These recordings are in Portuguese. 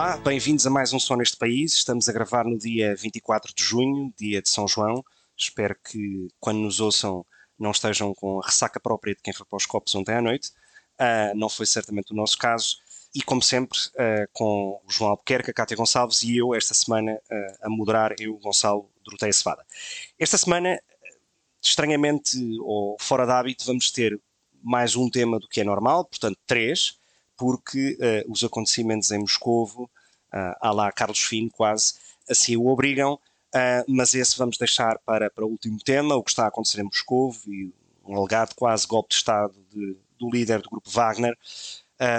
Olá, bem-vindos a mais um Som neste País. Estamos a gravar no dia 24 de junho, dia de São João. Espero que quando nos ouçam não estejam com a ressaca própria de quem foi para os copos ontem à noite. Uh, não foi certamente o nosso caso. E como sempre, uh, com o João Albuquerque, a Cátia Gonçalves e eu, esta semana, uh, a moderar, eu, Gonçalo Doroteia Cevada. Esta semana, estranhamente ou fora de hábito, vamos ter mais um tema do que é normal, portanto, três, porque os acontecimentos em Moscovo, uh, à lá Carlos Fino, quase, assim o obrigam Uh, mas esse vamos deixar para, para o último tema, o que está a acontecer em Moscou e um alegado quase golpe de Estado de, do líder do grupo Wagner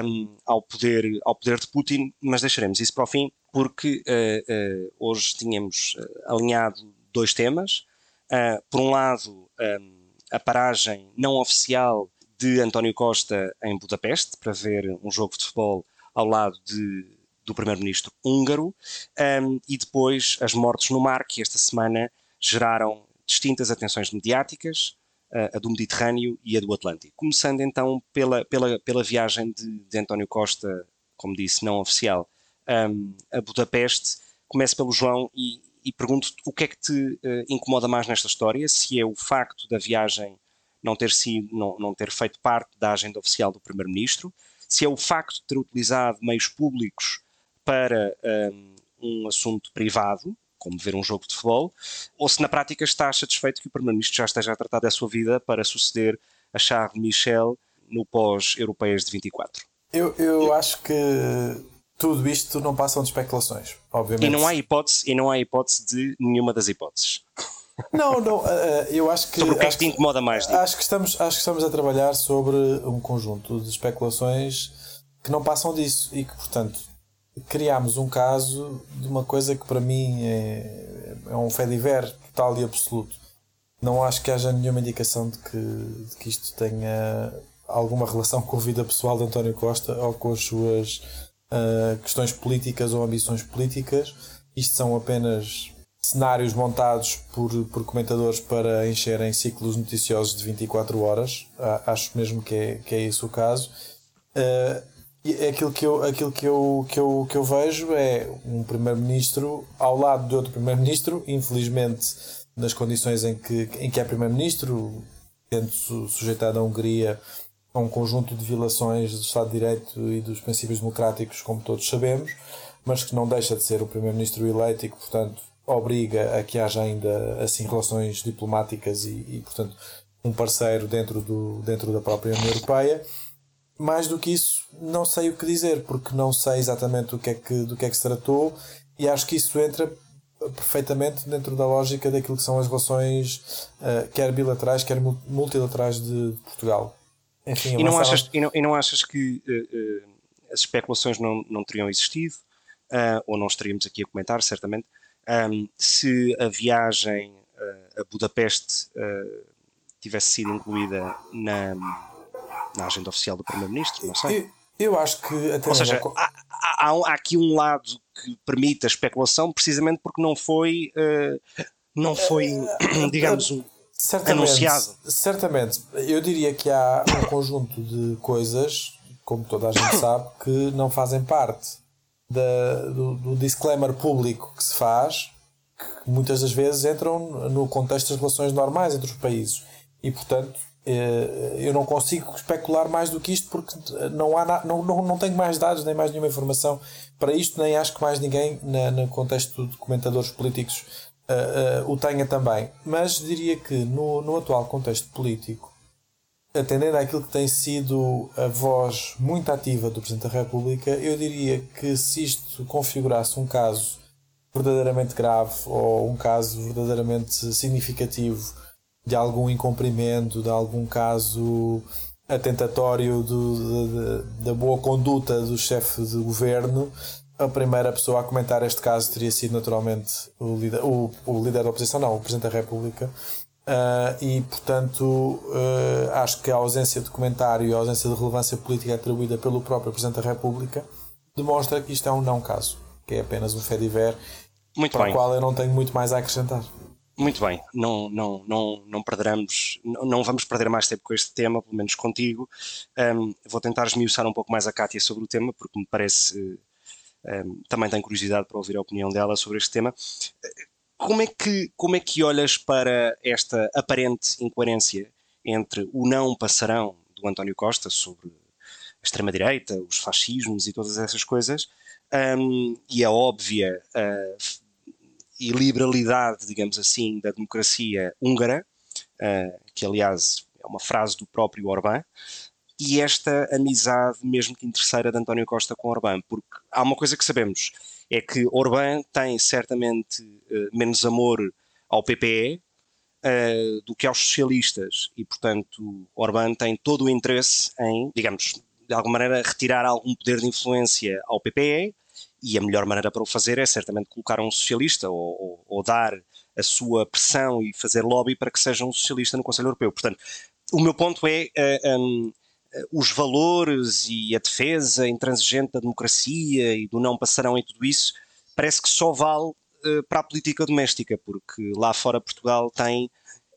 um, ao, poder, ao poder de Putin, mas deixaremos isso para o fim, porque uh, uh, hoje tínhamos alinhado dois temas. por um lado, um, a paragem não oficial de António Costa em Budapeste para ver um jogo de futebol ao lado de do primeiro-ministro húngaro, um, e depois as mortes no mar, que esta semana geraram distintas atenções mediáticas, uh, a do Mediterrâneo e a do Atlântico. Começando então pela, pela, pela viagem de, de António Costa, como disse, não oficial, um, a Budapeste. Começo pelo João e, e pergunto o que é que te uh, incomoda mais nesta história, se é o facto da viagem não ter sido, não, não ter feito parte da agenda oficial do Primeiro-Ministro, se é o facto de ter utilizado meios públicos para um, um assunto privado, como ver um jogo de futebol, ou se na prática está satisfeito que o Primeiro-Ministro já esteja a tratar da sua vida para suceder a Charles Michel no pós-europeias de 24. Eu, eu acho que tudo isto não passam de especulações, obviamente. E não há hipótese, e não há hipótese de nenhuma das hipóteses. Não, não, eh, eh, eu acho que. Sobre o que é que te incomoda mais? Digo? Acho que, estamos, acho que estamos a trabalhar sobre um conjunto de especulações que não passam disso e que, portanto, criámos um caso de uma coisa que para mim é, é um fediver total e absoluto. Não acho que haja nenhuma indicação de que, de que isto tenha alguma relação com a vida pessoal de António Costa ou com as suas uh, questões políticas ou ambições políticas. Isto são apenas cenários montados por, por comentadores para encherem ciclos noticiosos de 24 horas. Acho mesmo que é, que é esse o caso. Uh, aquilo que eu, aquilo que eu, que eu, que eu vejo é um primeiro-ministro ao lado de outro primeiro-ministro, infelizmente nas condições em que, em que é primeiro-ministro, tendo sujeitado a Hungria a um conjunto de violações do Estado de Direito e dos princípios democráticos, como todos sabemos, mas que não deixa de ser o primeiro-ministro eleito e que, portanto, obriga a que haja ainda assim relações diplomáticas e, e portanto, um parceiro dentro, do, dentro da própria União Europeia. Mais do que isso, não sei o que dizer, porque não sei exatamente do que é que, do que, é que se tratou e acho que isso entra perfeitamente dentro da lógica daquilo que são as relações, uh, quer bilaterais, quer multilaterais de, de Portugal. Enfim, e, não achas, e, não, e não achas que uh, uh, as especulações não, não teriam existido, ou não estaríamos aqui a comentar, certamente, um, se a viagem a Budapeste tivesse sido incluída na na agenda oficial do Primeiro-Ministro, não sei. Eu, eu acho que até Ou seja, há, há, há, aqui um lado que permite a especulação precisamente porque não foi, uh, não foi uh, digamos, uh, certamente, anunciado. Certamente. Eu diria que há um conjunto de coisas, como toda a gente sabe, que não fazem parte da, do, do disclaimer público que se faz, que muitas das vezes entram no contexto das relações normais entre os países. E, portanto, eh, eu não consigo especular mais do que isto porque não, há não, não, não tenho mais dados nem mais nenhuma informação para isto, nem acho que mais ninguém na, no contexto de comentadores políticos uh, uh, o tenha também. Mas diria que no, no atual contexto político, atendendo àquilo que tem sido a voz muito ativa do Presidente da República, eu diria que se isto configurasse um caso verdadeiramente grave ou um caso verdadeiramente significativo de algum incumprimento, de algum caso atentatório do, da boa conduta do chefe de governo, a primeira pessoa a comentar este caso teria sido naturalmente o líder, o, o líder da oposição, não, o Presidente da República. Uh, e, portanto, uh, acho que a ausência de comentário e a ausência de relevância política atribuída pelo próprio Presidente da República demonstra que isto é um não caso, que é apenas um fediver para bem. o qual eu não tenho muito mais a acrescentar. Muito bem, não, não, não, não perderemos, não, vamos perder mais tempo com este tema, pelo menos contigo. Um, vou tentar esmiuçar um pouco mais a Kátia sobre o tema, porque me parece um, também tenho curiosidade para ouvir a opinião dela sobre este tema. Como é que, como é que olhas para esta aparente incoerência entre o não passarão do António Costa sobre a extrema-direita, os fascismos e todas essas coisas, um, e a óbvia uh, iliberalidade, digamos assim, da democracia húngara, uh, que aliás é uma frase do próprio Orbán, e esta amizade, mesmo que interesseira, de António Costa com Orbán, porque há uma coisa que sabemos, é que Orbán tem certamente uh, menos amor ao PPE uh, do que aos socialistas, e portanto Orbán tem todo o interesse em, digamos, de alguma maneira retirar algum poder de influência ao PPE, e a melhor maneira para o fazer é certamente colocar um socialista ou, ou, ou dar a sua pressão e fazer lobby para que seja um socialista no Conselho Europeu. Portanto, o meu ponto é uh, um, eh, os valores e a defesa intransigente da democracia e do não passarão e tudo isso, parece que só vale uh, para a política doméstica, porque lá fora Portugal tem,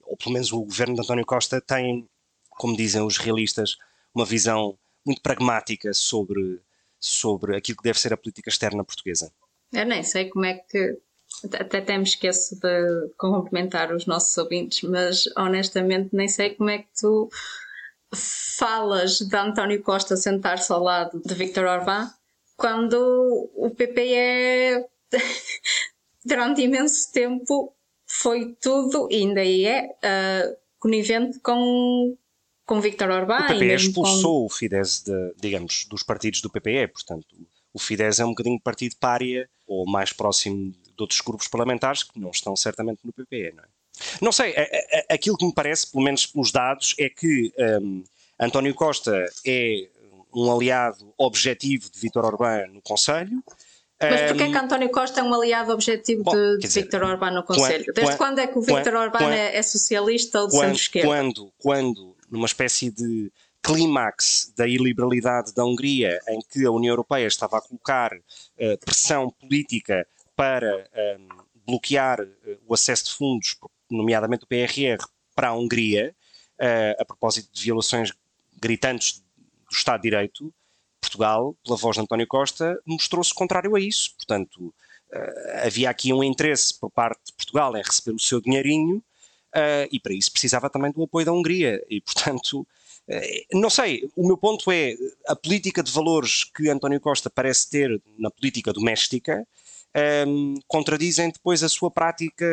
ou pelo menos o governo de António Costa tem, como dizem os realistas, uma visão muito pragmática sobre, sobre aquilo que deve ser a política externa portuguesa. Eu nem sei como é que. Até, até me esqueço de complementar os nossos ouvintes, mas honestamente nem sei como é que tu falas de António Costa sentar-se ao lado de Viktor Orbán quando o PPE é, durante imenso tempo foi tudo e ainda é uh, conivente com, com Viktor Orbán. O PPE expulsou com... o Fidesz, de, digamos, dos partidos do PPE, portanto o Fidesz é um bocadinho partido pária ou mais próximo de outros grupos parlamentares que não estão certamente no PPE, não é? Não sei, aquilo que me parece, pelo menos pelos dados, é que um, António Costa é um aliado objetivo de Vítor Orbán no Conselho. Mas porquê um, que António Costa é um aliado objetivo bom, de, de Vítor Orbán no Conselho? Quando, Desde quando, é que o Vítor Orbán é, é, socialista ou de centro-esquerda? Quando, quando, numa espécie de clímax da iliberalidade da Hungria, em que a União Europeia estava a colocar uh, pressão política para um, bloquear uh, o acesso de fundos nomeadamente o PRR, para a Hungria, uh, a propósito de violações gritantes do Estado de Direito, Portugal, pela voz de António Costa, mostrou-se contrário a isso. Portanto, uh, havia aqui um interesse por parte de Portugal em receber o seu dinheirinho uh, e para isso precisava também do apoio da Hungria. E, portanto, não sei, o meu ponto é a política de valores que António Costa parece ter na política doméstica um, contradizem depois a sua prática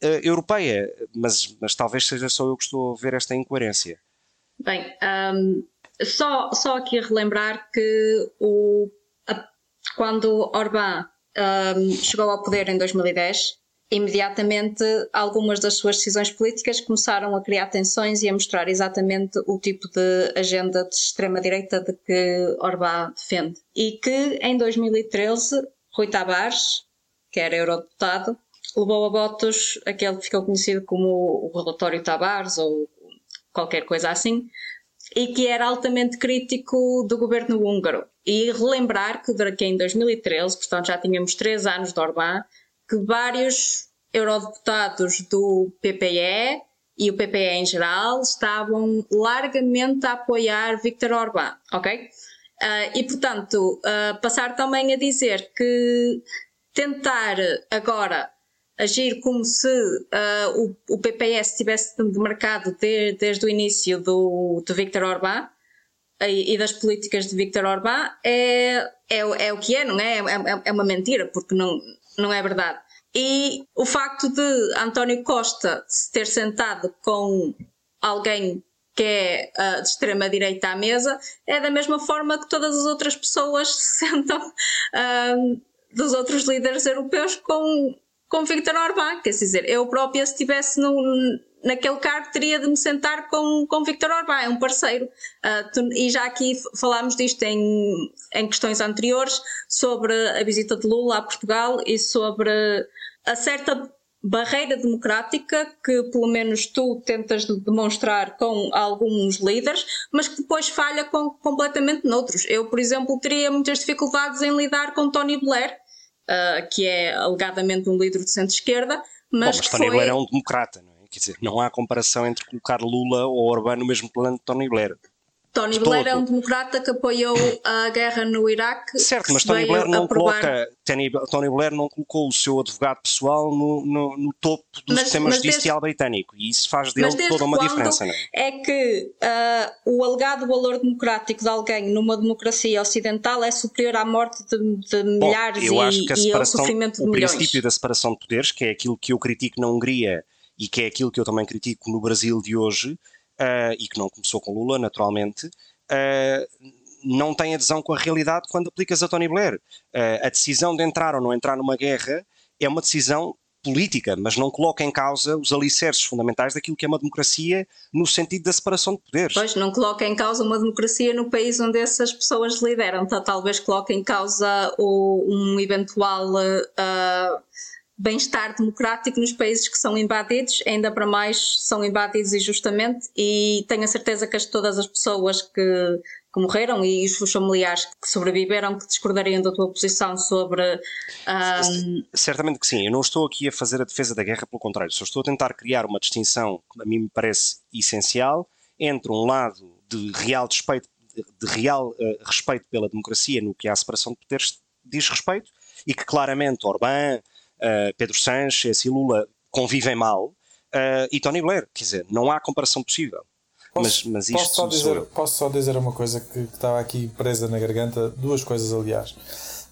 europeia, mas, mas talvez seja só eu que estou a ver esta incoerência. Bem, um, só, só aqui relembrar que o, a, quando Orbán um, chegou ao poder em 2010, imediatamente algumas das suas decisões políticas começaram a criar tensões e a mostrar exatamente o tipo de agenda de extrema-direita de que Orbán defende. E que em 2013, Rui Tavares, que era eurodeputado, levou a votos aquele que ficou conhecido como o relatório Tavares ou qualquer coisa assim, e que era altamente crítico do governo húngaro. E relembrar que, que em 2013, portanto já tínhamos três anos de Orbán, que vários eurodeputados do PPE e o PPE em geral estavam largamente a apoiar Viktor Orbán, ok? Uh, e portanto, uh, passar também a dizer que tentar agora agir como se uh, o, o, PPS tivesse demarcado de, desde o início do, do Viktor Orbán e, e, das políticas de Viktor Orbán é, é, é, o que é, não é? É, é? é uma mentira, porque não, não é verdade. E o facto de António Costa se ter sentado com alguém que é uh, de extrema-direita à mesa é da mesma forma que todas as outras pessoas se sentam uh, dos outros líderes europeus com com Victor Orbán, quer dizer, eu própria se estivesse no, naquele cargo teria de me sentar com, com Victor Orbán, é um parceiro. Uh, tu, e já aqui falámos disto em, em questões anteriores, sobre a visita de Lula a Portugal e sobre a certa barreira democrática que pelo menos tu tentas demonstrar com alguns líderes, mas que depois falha com, completamente noutros. Eu, por exemplo, teria muitas dificuldades em lidar com Tony Blair, uh, que é alegadamente um líder de centro-esquerda, mas. Bom, mas Tony foi... Blair é um democrata, não é? Quer dizer, não há comparação entre colocar Lula ou Orbán no mesmo plano de Tony Blair. Tony Blair todo. é um democrata que apoiou a guerra no Iraque. Certo, mas Tony Blair não aprovar... coloca. Tony, Tony, Blair não colocou o seu advogado pessoal no, no, no topo do mas, sistema mas judicial desde, britânico e isso faz dele toda uma diferença. Não é? é que uh, o alegado valor democrático de alguém numa democracia ocidental é superior à morte de, de Bom, milhares eu acho que a e ao sofrimento de o milhões. O princípio da separação de poderes, que é aquilo que eu critico na Hungria e que é aquilo que eu também critico no Brasil de hoje, uh, e que não começou com Lula, naturalmente, uh, não tem adesão com a realidade quando aplicas a Tony Blair. Uh, a decisão de entrar ou não entrar numa guerra é uma decisão política, mas não coloca em causa os alicerces fundamentais daquilo que é uma democracia no sentido da separação de poderes. Pois, não coloca em causa uma democracia no país onde essas pessoas lideram, então, talvez coloque em causa o, um eventual uh, bem-estar democrático nos países que são invadidos, ainda para mais são invadidos injustamente, e tenho a certeza que as, todas as pessoas que, que morreram e os familiares que sobreviveram que discordariam da tua posição sobre. Um... Certamente que sim, eu não estou aqui a fazer a defesa da guerra, pelo contrário, só estou a tentar criar uma distinção que a mim me parece essencial entre um lado de real respeito, de real uh, respeito pela democracia no que a separação de poderes diz respeito, e que claramente Orbán Pedro Sánchez e Lula convivem mal, uh, e Tony Blair. Quer dizer, não há comparação possível. Posso, mas, mas posso, só dizer, posso só dizer uma coisa que, que, estava aqui presa na garganta, duas coisas, aliás.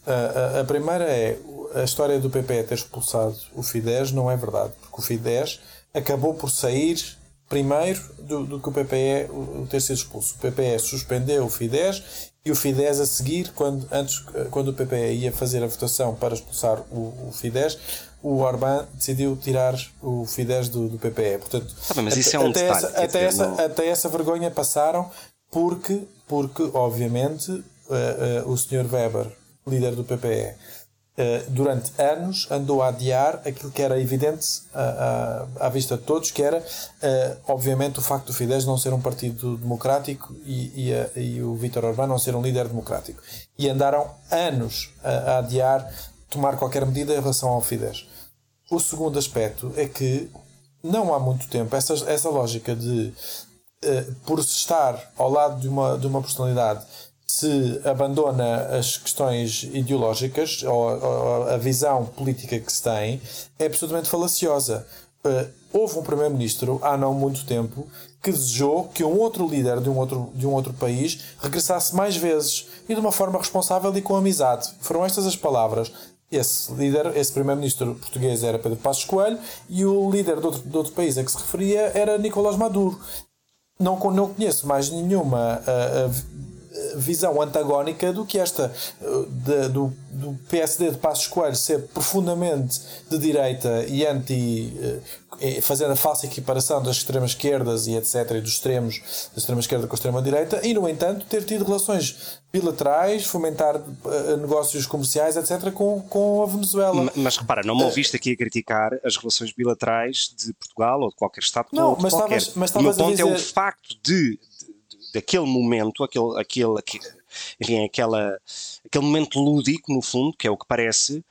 Uh, a, a, primeira é a história do PP ter expulsado o Fidesz não é verdade, porque o Fidesz acabou por sair primeiro do, do que o PPE o, ter sido expulso. O PPE suspendeu o Fidesz e o Fidesz a seguir, quando, antes, quando o PPE ia fazer a votação para expulsar o, o Fidesz, o Orbán decidiu tirar o Fidesz do, do PPE. Portanto, ah, mas isso até, é um até, detalhe, essa, até, dizer, essa, não... até essa vergonha passaram porque, porque obviamente, uh, uh, o Sr. Weber, líder do PPE, durante anos andou a adiar aquilo que era evidente à vista de todos, que era, uh, obviamente, o facto do Fidesz não ser um partido democrático e, e, e o Vítor Orbán não ser um líder democrático. E andaram anos a, a adiar tomar qualquer medida em relação ao Fidesz. O segundo aspecto é que não há muito tempo essa, essa lógica de, por estar ao lado de uma, de uma personalidade se abandona as questões ideológicas ou, ou, a visão política que se tem é absolutamente falaciosa. Uh, houve um primeiro-ministro há não muito tempo que desejou que um outro líder de um outro, de um outro país regressasse mais vezes e de uma forma responsável e com amizade. Foram estas as palavras. Esse líder, esse primeiro-ministro português era Pedro Passos Coelho e o líder de outro, de outro país a que se referia era Nicolás Maduro. Não, não conheço mais nenhuma uh, uh, visão antagónica do que esta uh, de, do, do PSD de Passos Coelho ser profundamente de direita e anti uh, fazendo a falsa equiparação das extremas esquerdas e etc e dos extremos da extrema esquerda com a extrema direita e no entanto ter tido relações bilaterais fomentar negócios comerciais etc com, com a Venezuela mas, mas repara não me ouviste aqui a criticar as relações bilaterais de Portugal ou de qualquer estado não, mas qualquer. Estavas, mas o meu ponto dizer... é o facto de daquele momento, aquele, aquele, enfim, aquela, aquele momento lúdico, no fundo, que é o que parece,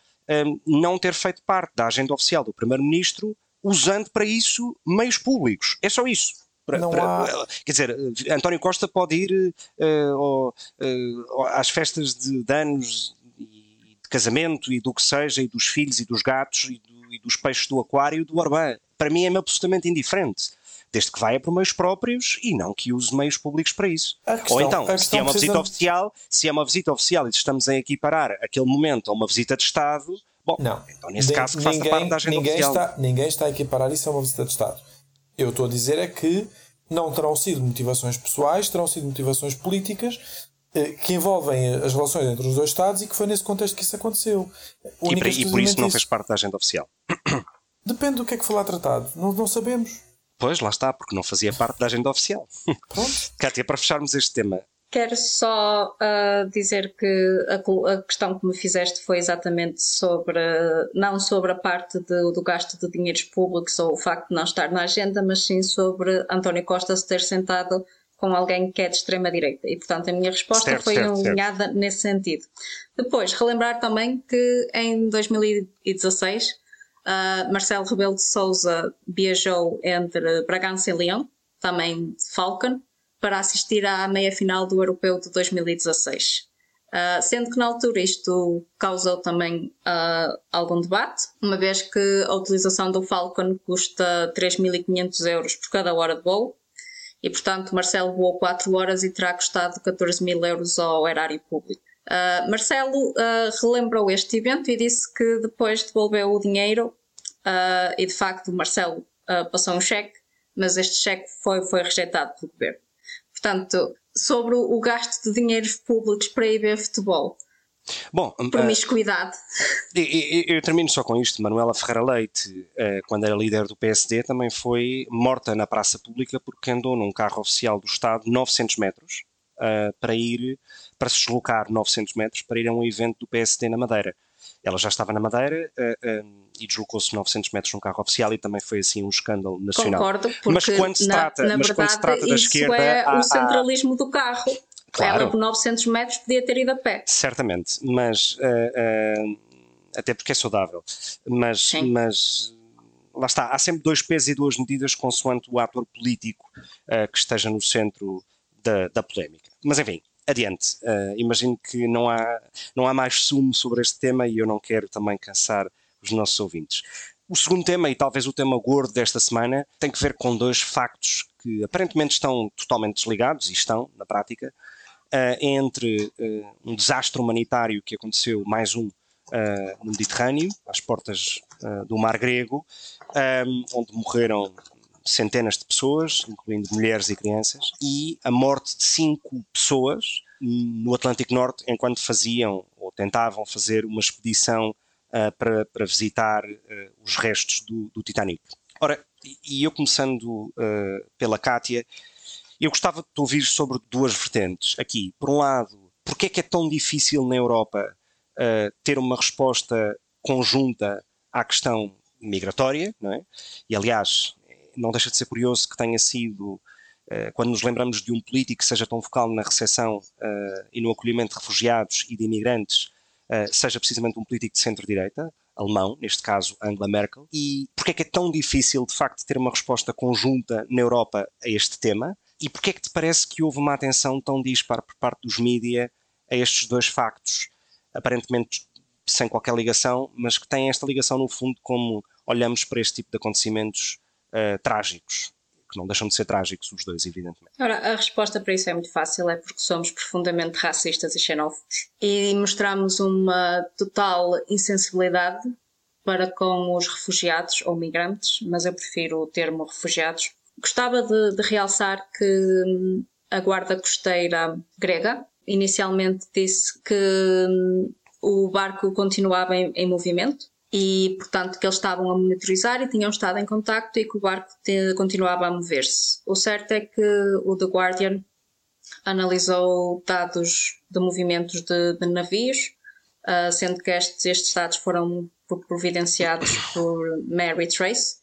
um, não ter feito parte da agenda oficial do Primeiro-Ministro, usando para isso meios públicos. É só isso. Para, para, há... Quer dizer, António Costa pode ir uh, uh, às festas de, de anos de casamento e do que seja, e dos filhos e dos gatos e, do, e dos peixes do aquário do Orbán. Para mim é absolutamente indiferente desde que vai por meios próprios e não que use meios públicos para isso. Questão, Ou então, se é uma visita oficial, se é uma visita oficial e estamos a equiparar aquele momento a uma visita de Estado, bom, não. então nesse de, caso que ninguém, faça parte da agenda ninguém oficial. Está, ninguém está a equiparar isso a uma visita de Estado. Eu estou a dizer é que não terão sido motivações pessoais, terão sido motivações políticas eh, que envolvem as relações entre os dois Estados e que foi nesse contexto que isso aconteceu. E, por, e por isso não fez parte da agenda oficial. Depende do que é que foi lá tratado. Não, não sabemos. Pois, lá está, porque não fazia parte da agenda oficial. Kátia, para fecharmos este tema. Quero só uh, dizer que a, a, questão que me fizeste foi exatamente sobre, não sobre a parte de, do gasto de dinheiros públicos ou o facto de não estar na agenda, mas sim sobre António Costa se ter sentado com alguém que é de extrema-direita. E, portanto, a minha resposta certo, foi certo, alinhada certo. nesse sentido. Depois, relembrar também que em 2016 Uh, Marcelo Rebelo de Souza viajou entre Bragança e Leão, também de Falcon, para assistir à meia-final do Europeu de 2016. Uh, sendo que na altura isto causou também uh, algum debate, uma vez que a utilização do Falcon custa 3.500 euros por cada hora de voo, e portanto Marcelo voou 4 horas e terá custado 14 mil euros ao erário público. Uh, Marcelo relembrou este evento e disse que depois devolveu o dinheiro, e de facto Marcelo passou um cheque, mas este cheque foi, foi rejeitado pelo governo. Portanto, sobre o gasto de dinheiros públicos para ir ver futebol. Bom, promiscuidade. Uh, eu, eu, termino só com isto. Manuela Ferreira Leite, uh, quando era líder do PSD, também foi morta na praça pública porque andou num carro oficial do Estado 900 metros uh, para ir, para se deslocar 900 metros para ir a um evento do PSD na Madeira. Ela já estava na Madeira uh, uh, e deslocou-se 900 metros num carro oficial e também foi assim um escândalo nacional. Concordo, porque mas quando se trata, na, mas verdade, quando se trata da esquerda. É há, o centralismo há... do carro. Claro. Ela por 900 metros podia ter ido a pé. Certamente, mas. Uh, até porque é saudável. Mas, mas lá está, há sempre dois pesos e duas medidas consoante o ator político que esteja no centro da, da polémica. Mas enfim, adiante. Uh, imagino que não há, não há mais sumo sobre este tema e eu não quero também cansar os nossos ouvintes. O segundo tema, e talvez o tema gordo desta semana, tem que ver com dois factos que aparentemente estão totalmente desligados, e estão, na prática, uh, entre uh, um desastre humanitário que aconteceu, mais um, no Mediterrâneo, às portas do Mar Grego, um, onde morreram centenas de pessoas, incluindo mulheres e crianças, e a morte de cinco pessoas no Atlântico Norte enquanto faziam ou tentavam fazer uma expedição uh, para, para, visitar uh, os restos do, do, Titanic. Ora, e eu começando uh, pela Kátia, eu gostava de ouvir sobre duas vertentes aqui. Por um lado, porque é que é tão difícil na Europa ter uma resposta conjunta à questão migratória, não é? E aliás, não deixa de ser curioso que tenha sido, uh, quando nos lembramos de um político que seja tão focal na recepção uh, e no acolhimento de refugiados e de imigrantes, uh, seja precisamente um político de centro-direita, alemão, neste caso Angela Merkel, e porque é que é tão difícil, de facto, ter uma resposta conjunta na Europa a este tema, e porque é que te parece que houve uma atenção tão dispar por parte dos mídia a estes dois factos, aparentemente sem qualquer ligação, mas que têm esta ligação no fundo como olhamos para este tipo de acontecimentos uh, trágicos, que não deixam de ser trágicos os dois, evidentemente. Ora, a resposta para isso é muito fácil, é porque somos profundamente racistas e xenófobos e mostramos uma total insensibilidade para com os refugiados ou migrantes, mas eu prefiro o termo refugiados. Gostava de, de realçar que hum, a Guarda Costeira grega inicialmente disse que hum, o barco continuava em, em movimento e, portanto, que eles estavam a monitorizar e tinham estado em contacto e que o barco te, continuava a mover-se. O certo é que o The Guardian analisou dados de movimentos de, de navios, uh, sendo que estes, estes dados foram providenciados por Mary Trace,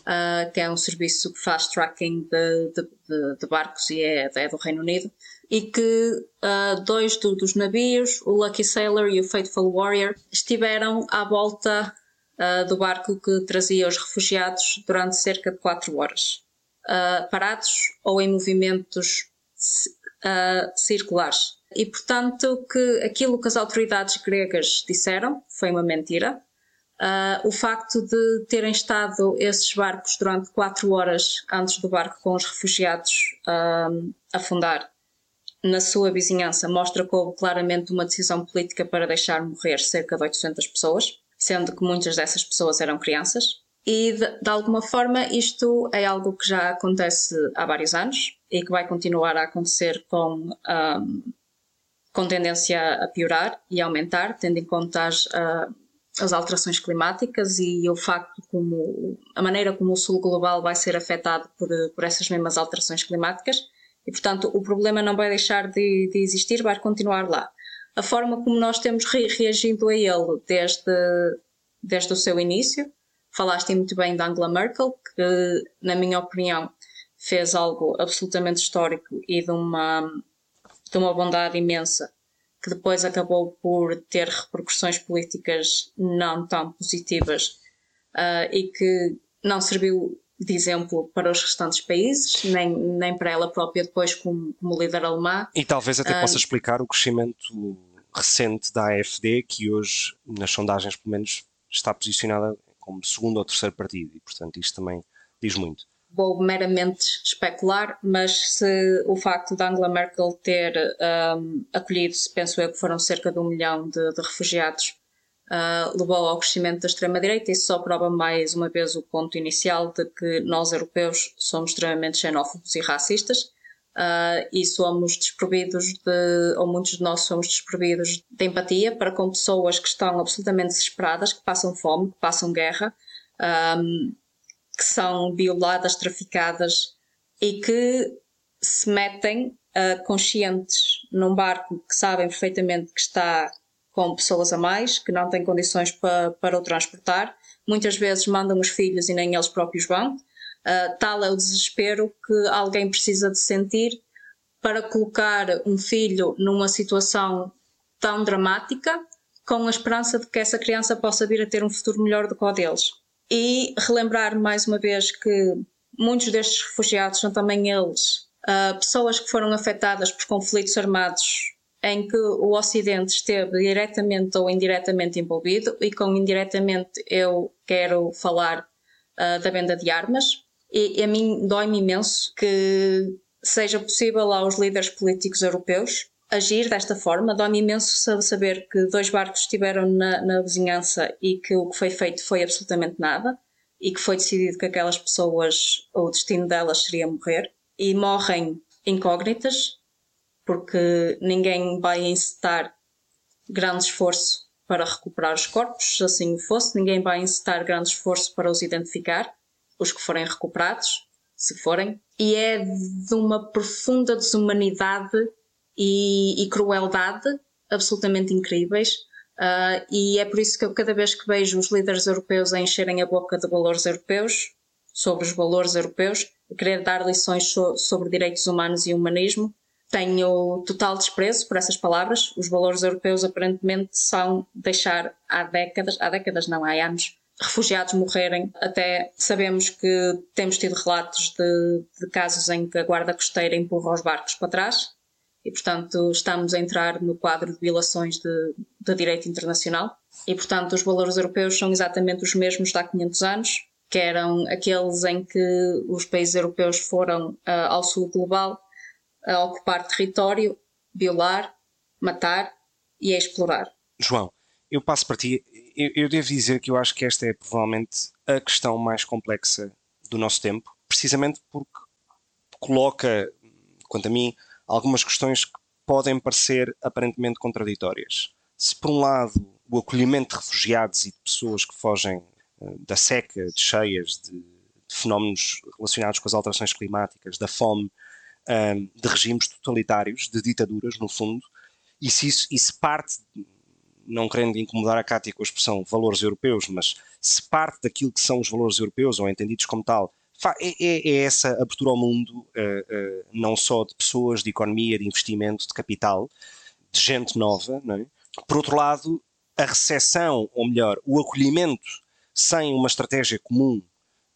uh, que é um serviço que faz tracking de, de, de barcos e é, é do Reino Unido e que uh, dois do, dos navios, o Lucky Sailor e o Faithful Warrior, estiveram à volta uh, do barco que trazia os refugiados durante cerca de 4 horas, uh, parados ou em movimentos circulares. E portanto que aquilo que as autoridades gregas disseram foi uma mentira. o facto de terem estado esses barcos durante 4 horas antes do barco com os refugiados afundar na sua vizinhança mostra que houve claramente uma decisão política para deixar morrer cerca de 800 pessoas, sendo que muitas dessas pessoas eram crianças. E de, de, alguma forma isto é algo que já acontece há vários anos e que vai continuar a acontecer com, um, com tendência a piorar e aumentar, tendo em conta as, uh, as alterações climáticas e o facto como a maneira como o sul global vai ser afetado por, por essas mesmas alterações climáticas e, portanto, o problema não vai deixar de, de existir, vai continuar lá. A forma como nós temos re reagido a ele desde, desde o seu início, falaste muito bem da Angela Merkel, que, na minha opinião, fez algo absolutamente histórico e de uma, de uma bondade imensa, que depois acabou por ter repercussões políticas não tão positivas uh, e que não serviu de exemplo para os restantes países, nem, nem para ela própria depois como, como líder alemã. E talvez até uh, possa explicar o crescimento recente da AFD, que hoje, nas sondagens pelo menos, está posicionada como segundo ou terceiro partido, e portanto isto também diz muito. Vou meramente especular, mas se o facto de Angela Merkel ter um, acolhido, penso eu que foram cerca de um milhão de, de refugiados, uh, levou ao crescimento da extrema-direita, isso só prova mais uma vez o ponto inicial de que nós europeus somos extremamente xenófobos e racistas uh, e somos desprovidos de, ou muitos de nós somos desprovidos de empatia para com pessoas que estão absolutamente desesperadas, que passam fome, que passam guerra, um, que são violadas, traficadas e que se metem uh, conscientes num barco que sabem perfeitamente que está com pessoas a mais, que não têm condições para, para o transportar. Muitas vezes mandam os filhos e nem eles próprios vão. Uh, tal é o desespero que alguém precisa de sentir para colocar um filho numa situação tão dramática com a esperança de que essa criança possa vir a ter um futuro melhor do que o deles. E relembrar mais uma vez que muitos destes refugiados são também eles uh, pessoas que foram afetadas por conflitos armados em que o Ocidente esteve diretamente ou indiretamente envolvido, e com indiretamente eu quero falar uh, da venda de armas, e, e a mim dói-me imenso que seja possível aos líderes políticos europeus agir desta forma. Dói-me imenso saber que dois barcos estiveram na, na, vizinhança e que o que foi feito foi absolutamente nada e que foi decidido que aquelas pessoas, o destino delas seria morrer e morrem incógnitas porque ninguém vai incitar grande esforço para recuperar os corpos, se assim fosse, ninguém vai incitar grande esforço para os identificar os que forem recuperados, se forem, e é de uma profunda desumanidade e, e crueldade absolutamente incríveis. Uh, e é por isso que eu, cada vez que vejo os líderes europeus a encherem a boca de valores europeus, sobre os valores europeus, a querer dar lições so, sobre direitos humanos e humanismo, tenho total desprezo por essas palavras. Os valores europeus aparentemente são deixar há décadas, há décadas não, há anos, refugiados morrerem. Até sabemos que temos tido relatos de, de casos em que a guarda costeira empurra os barcos para trás e, portanto, estamos a entrar no quadro de violações de, de direito internacional. E, portanto, os valores europeus são exatamente os mesmos de há 500 anos, que eram aqueles em que os países europeus foram uh, ao sul global a ocupar território, violar, matar e a explorar. João, eu passo para ti eu, eu devo dizer que eu acho que esta é provavelmente a questão mais complexa do nosso tempo, precisamente porque coloca, quanto a mim, algumas questões que podem parecer aparentemente contraditórias. Se, por um lado, o acolhimento de refugiados e de pessoas que fogem uh, da seca, de cheias, de, de, fenómenos relacionados com as alterações climáticas, da fome, uh, de regimes totalitários, de ditaduras, no fundo, e se isso, isso parte não querendo incomodar a Cátia com a expressão valores europeus, mas se parte daquilo que são os valores europeus, ou entendidos como tal, é, é, é essa abertura ao mundo, uh, uh, não só de pessoas, de economia, de investimento, de capital, de gente nova, é? Por outro lado, a recessão, ou melhor, o acolhimento sem uma estratégia comum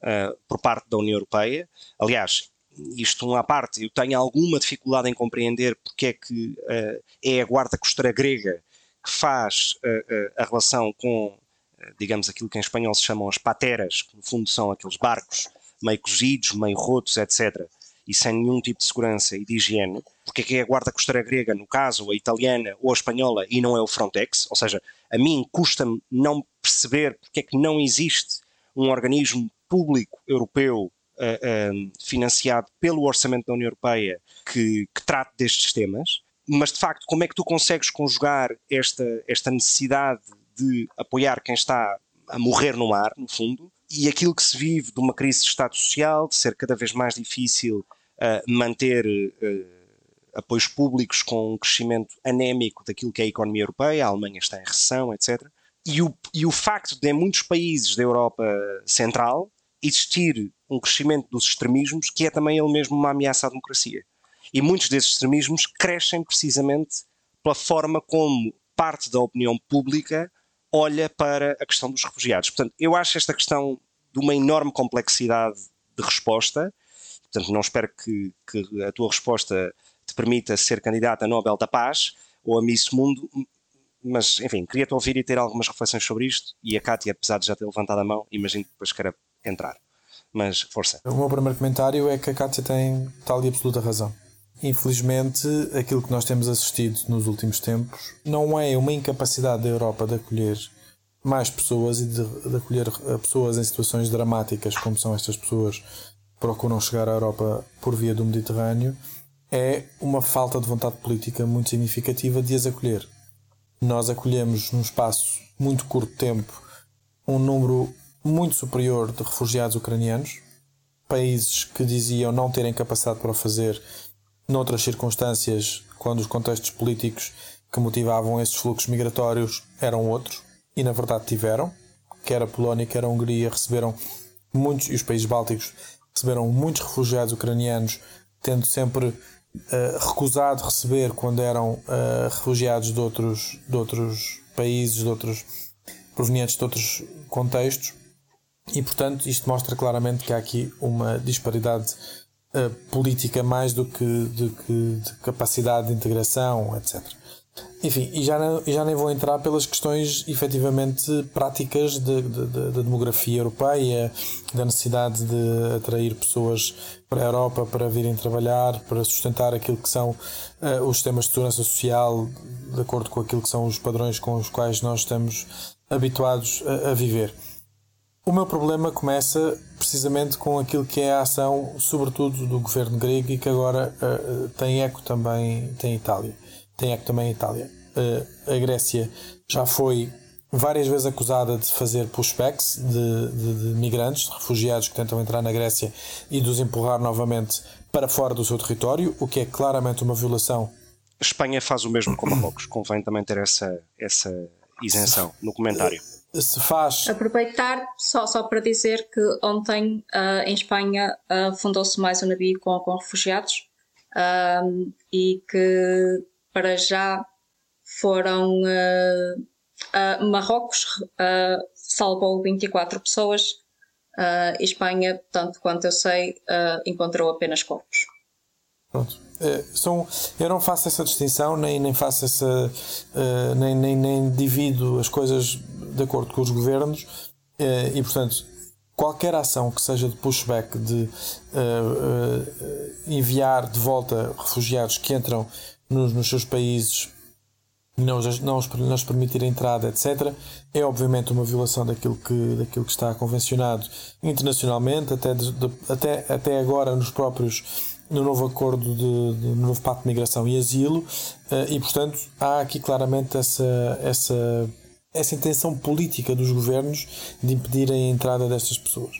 uh, por parte da União Europeia. Aliás, isto à parte, eu tenho alguma dificuldade em compreender porque é que é a guarda costeira grega que faz uh, uh, a relação com, uh, digamos, aquilo que em espanhol se chamam as pateras, que no fundo são aqueles barcos meio cozidos, meio rotos, etc., e sem nenhum tipo de segurança e de higiene, porque é que é a guarda costeira grega, no caso, a italiana ou a espanhola, e não é o Frontex, ou seja, a mim custa-me não perceber porque é que não existe um organismo público europeu Uh, financiado pelo orçamento da União Europeia que, que trate destes temas mas de facto, como é que tu consegues conjugar esta, esta necessidade de apoiar quem está a morrer no mar, no fundo, e aquilo que se vive de uma crise de Estado Social, de ser cada vez mais difícil uh, manter uh, apoios públicos com um crescimento anémico daquilo que é a economia europeia, a Alemanha está em recessão, etc. E o, e o facto de, em muitos países da Europa Central, existir um crescimento dos extremismos que é também ele mesmo uma ameaça à democracia. E muitos desses extremismos crescem precisamente pela forma como parte da opinião pública olha para a questão dos refugiados. Portanto, eu acho esta questão de uma enorme complexidade de resposta. Portanto, não espero que, que a tua resposta te permita ser candidata a Nobel da Paz ou a Miss Mundo, mas enfim, queria-te ouvir e ter algumas reflexões sobre isto. E a Kátia, apesar de já ter levantado a mão, imagino que depois queira entrar. Mas força. O meu primeiro comentário é que a Kátia tem tal e absoluta razão. Infelizmente, aquilo que nós temos assistido nos últimos tempos não é uma incapacidade da Europa de acolher mais pessoas e de, de acolher eh, pessoas em situações dramáticas, como são estas pessoas que procuram chegar à Europa por via do Mediterrâneo, é uma falta de vontade política muito significativa de as acolher. Nós acolhemos num espaço muito curto tempo um número muito superior de refugiados ucranianos, países que diziam não terem capacidade para o fazer noutras circunstâncias, quando os contextos políticos que motivavam esses fluxos migratórios eram outros, e na verdade tiveram, quer a Polónia, quer a Hungria receberam muitos, e os países bálticos receberam muitos refugiados ucranianos, tendo sempre uh, recusado receber quando eram uh, refugiados de outros, de outros países, de outros provenientes de outros contextos, e portanto isto mostra claramente que há aqui uma disparidade uh, política mais do que, do que de capacidade de integração, etc. Enfim, e já, não, já nem vou entrar pelas questões efetivamente práticas da de, de, de, de, demografia europeia, da necessidade de atrair pessoas para a Europa para virem trabalhar, para sustentar aquilo que são uh, os sistemas de segurança social, de acordo com aquilo que são os padrões com os quais nós estamos habituados a, a viver. O meu problema começa precisamente com aquilo que é a ação, sobretudo do governo grego e que agora uh, tem eco também tem Itália tem eco também a Itália. Uh, a Grécia já foi várias vezes acusada de fazer pushbacks de, de, de, migrantes, de refugiados que tentam entrar na Grécia e de os empurrar novamente para fora do seu território, o que é claramente uma violação. A Espanha faz o mesmo com Marrocos, convém também ter essa, essa isenção no comentário. Se faz. Aproveitar só, só para dizer que ontem uh, em Espanha uh, fundou-se mais um navio com, com refugiados uh, e que para já foram uh, Marrocos salvou 24 pessoas Espanha, tanto quanto eu sei, encontrou apenas corpos. Pronto. são, eu não faço essa distinção, nem, nem faço essa. nem, nem, nem divido as coisas de acordo com os governos e, portanto, qualquer ação que seja de pushback, de uh, uh, enviar de volta refugiados que entram nos, nos seus países não, não, os, não os permitir a entrada, etc., é obviamente uma violação daquilo que, daquilo que está convencionado internacionalmente, até, de, de, até, até agora nos próprios no novo acordo de, de no novo pacto de migração e asilo, uh, e portanto há aqui claramente essa, essa, essa intenção política dos governos de impedirem a entrada destas pessoas.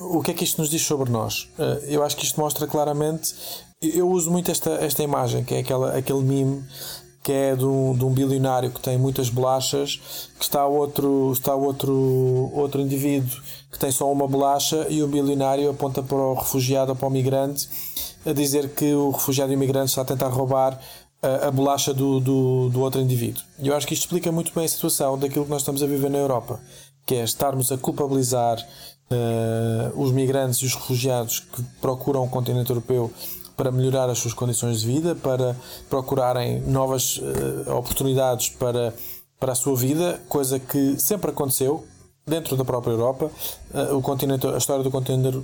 O que é que isto nos diz sobre nós? Uh, eu acho que isto mostra claramente eu uso muito esta, esta imagem, que é aquela, aquele meme que é de um, de um bilionário que tem muitas bolachas, que está outro, está outro, outro indivíduo que tem só uma bolacha e o bilionário aponta para o refugiado ou para o migrante a dizer que o refugiado e o migrante está a tentar roubar a, a bolacha do, do, do outro indivíduo. E eu acho que isto explica muito bem a situação daquilo que nós estamos a viver na Europa, que é estarmos a culpabilizar uh, os migrantes e os refugiados que procuram o continente europeu para melhorar as suas condições de vida, para procurarem novas uh, oportunidades para, para a sua vida, coisa que sempre aconteceu dentro da própria Europa. Uh, o continente, a história do continente,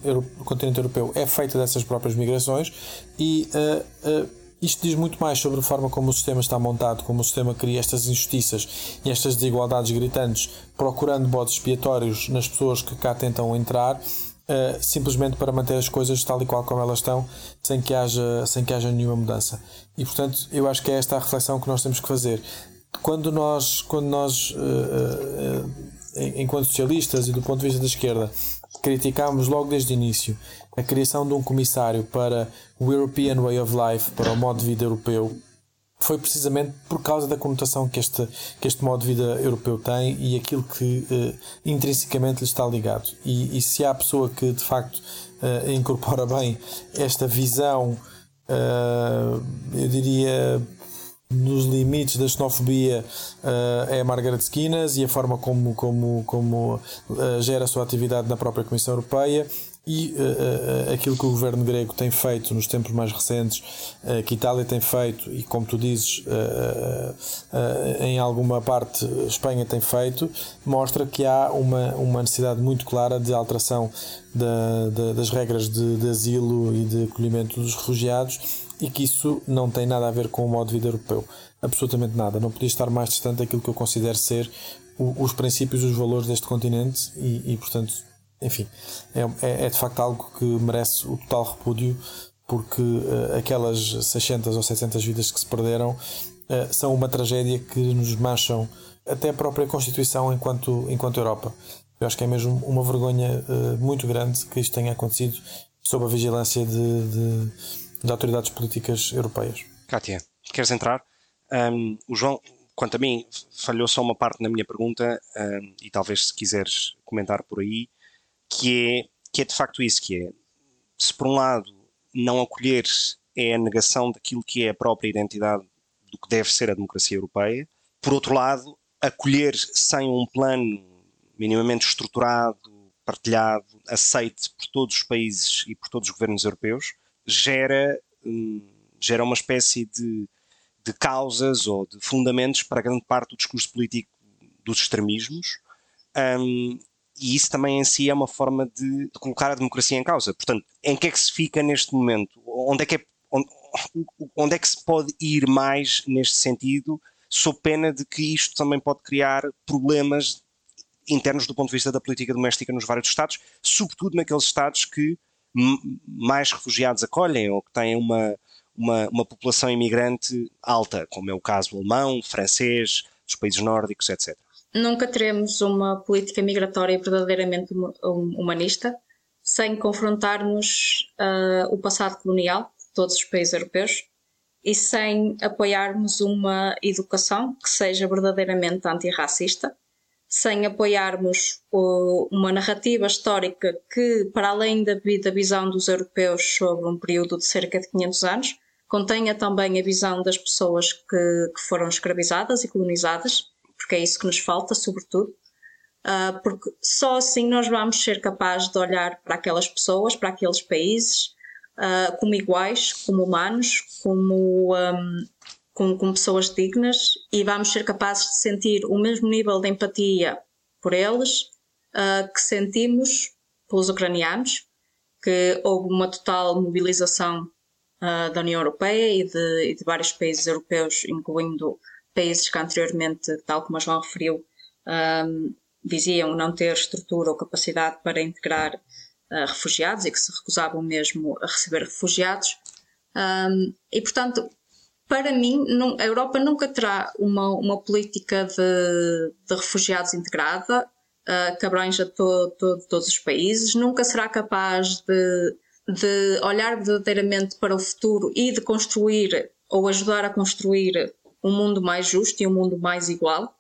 continente europeu é feita dessas próprias migrações e uh, isto diz muito mais sobre a forma como o sistema está montado, como o sistema cria estas injustiças e estas desigualdades gritantes, procurando bodes expiatórios nas pessoas que cá tentam entrar uh, simplesmente para manter as coisas tal e qual como elas estão, sem que, haja, sem que haja nenhuma mudança. E portanto, eu acho que é esta a reflexão que nós temos que fazer. Quando nós, quando nós uh, enquanto socialistas e do ponto de vista da esquerda, criticámos logo desde o início a criação de um comissário para o European Way of Life, para o modo de vida europeu, foi precisamente por causa da conotação que este, que este modo de vida europeu tem e aquilo que uh, intrinsecamente lhe está ligado. E, e, se há pessoa que de facto uh, incorpora bem esta visão, uh, eu diria nos limites da xenofobia é a Margaret Skinas e a forma como, como, como gera a sua atividade na própria Comissão Europeia e uh, uh, aquilo que o governo grego tem feito nos tempos mais recentes, uh, que Itália tem feito e, como tu dizes, em alguma parte Espanha tem feito, mostra que há uma, uma necessidade muito clara de alteração da, da, das regras de, de asilo e de acolhimento dos refugiados e que isso não tem nada a ver com o modo de vida europeu. Absolutamente nada. Não podia estar mais distante daquilo que eu considero ser o, os princípios os valores deste continente e, e portanto, enfim, é, é, é, de facto algo que merece o total repúdio porque uh, aquelas 600 ou 700 vidas que se perderam uh, são uma tragédia que nos mancham até a própria Constituição enquanto, enquanto Europa. Eu acho que é mesmo uma vergonha uh, muito grande que isto tenha acontecido sob a vigilância de, de, de autoridades políticas europeias. Kátia, queres entrar? Um, o João, quanto a mim, falhou só uma parte na minha pergunta um, e talvez se quiseres comentar por aí, que é, que é de facto isso, que é, se por um lado não acolher é a negação daquilo que é a própria identidade do que deve ser a democracia europeia, por outro lado, acolher sem um plano minimamente estruturado, partilhado, aceite por todos os países e por todos os governos europeus, gera, hum, gera uma espécie de, de causas ou de fundamentos para grande parte do discurso político dos extremismos, um, e isso também em si é uma forma de, de, colocar a democracia em causa. Portanto, em que é que se fica neste momento? Onde é que, é, onde, onde é que se pode ir mais neste sentido, sob pena de que isto também pode criar problemas internos do ponto de vista da política doméstica nos vários Estados, sobretudo naqueles Estados que mais refugiados acolhem ou que têm uma, uma, uma população imigrante alta, como é o caso alemão, francês, dos países nórdicos, etc. Nunca teremos uma política migratória verdadeiramente humanista sem confrontarmos uh, o passado colonial de todos os países europeus e sem apoiarmos uma educação que seja verdadeiramente antirracista, sem apoiarmos uma narrativa histórica que, para além da, da visão dos europeus sobre um período de cerca de 500 anos, contenha também a visão das pessoas que, que foram escravizadas e colonizadas porque é isso que nos falta, sobretudo. Uh, porque só assim nós vamos ser capazes de olhar para aquelas pessoas, para aqueles países, uh, como iguais, como humanos, como, um, como, como, pessoas dignas e vamos ser capazes de sentir o mesmo nível de empatia por eles uh, que sentimos pelos ucranianos, que houve uma total mobilização da União Europeia e de, e de vários países europeus, incluindo países que anteriormente, tal como a João referiu, um, diziam não ter estrutura ou capacidade para integrar uh, refugiados e que se recusavam mesmo a receber refugiados. Um, e, portanto, para mim, a Europa nunca terá uma, uma política de, de refugiados integrada, uh, que abranja to, to, todos os países, nunca será capaz de, de olhar verdadeiramente para o futuro e de construir ou ajudar a construir um mundo mais justo e um mundo mais igual,